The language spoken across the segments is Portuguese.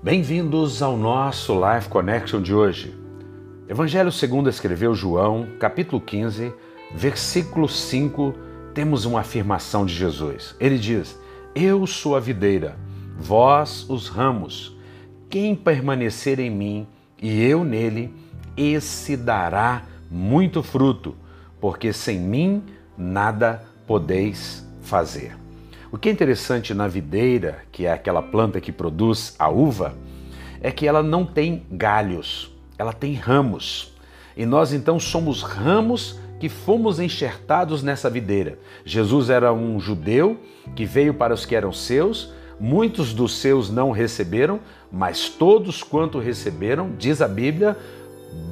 Bem-vindos ao nosso Life Connection de hoje. Evangelho segundo escreveu João, capítulo 15, versículo 5, temos uma afirmação de Jesus. Ele diz: Eu sou a videira, vós os ramos. Quem permanecer em mim e eu nele, esse dará muito fruto, porque sem mim nada podeis fazer. O que é interessante na videira, que é aquela planta que produz a uva, é que ela não tem galhos, ela tem ramos. E nós então somos ramos que fomos enxertados nessa videira. Jesus era um judeu que veio para os que eram seus, muitos dos seus não receberam, mas todos quanto receberam, diz a Bíblia,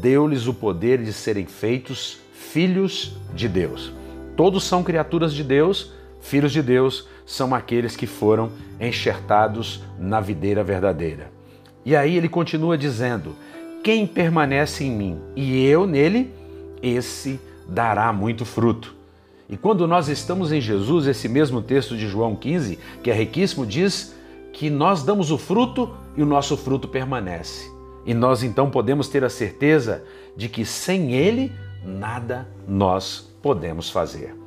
deu-lhes o poder de serem feitos filhos de Deus. Todos são criaturas de Deus, filhos de Deus são aqueles que foram enxertados na videira verdadeira. E aí ele continua dizendo: Quem permanece em mim e eu nele, esse dará muito fruto. E quando nós estamos em Jesus, esse mesmo texto de João 15, que é riquíssimo, diz que nós damos o fruto e o nosso fruto permanece. E nós então podemos ter a certeza de que sem ele nada nós podemos fazer.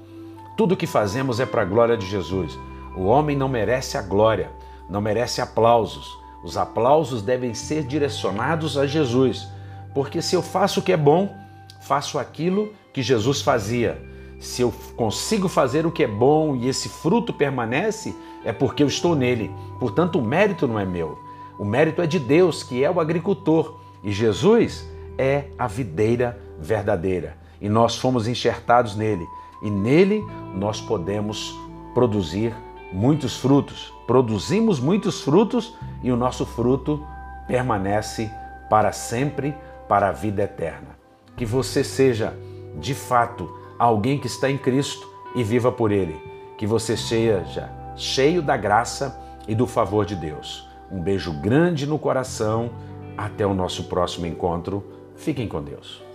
Tudo que fazemos é para a glória de Jesus. O homem não merece a glória, não merece aplausos. Os aplausos devem ser direcionados a Jesus, porque se eu faço o que é bom, faço aquilo que Jesus fazia. Se eu consigo fazer o que é bom e esse fruto permanece, é porque eu estou nele. Portanto, o mérito não é meu. O mérito é de Deus, que é o agricultor, e Jesus é a videira verdadeira. E nós fomos enxertados nele e nele nós podemos produzir muitos frutos. Produzimos muitos frutos e o nosso fruto permanece para sempre, para a vida eterna. Que você seja, de fato, alguém que está em Cristo e viva por Ele. Que você seja cheio da graça e do favor de Deus. Um beijo grande no coração. Até o nosso próximo encontro. Fiquem com Deus.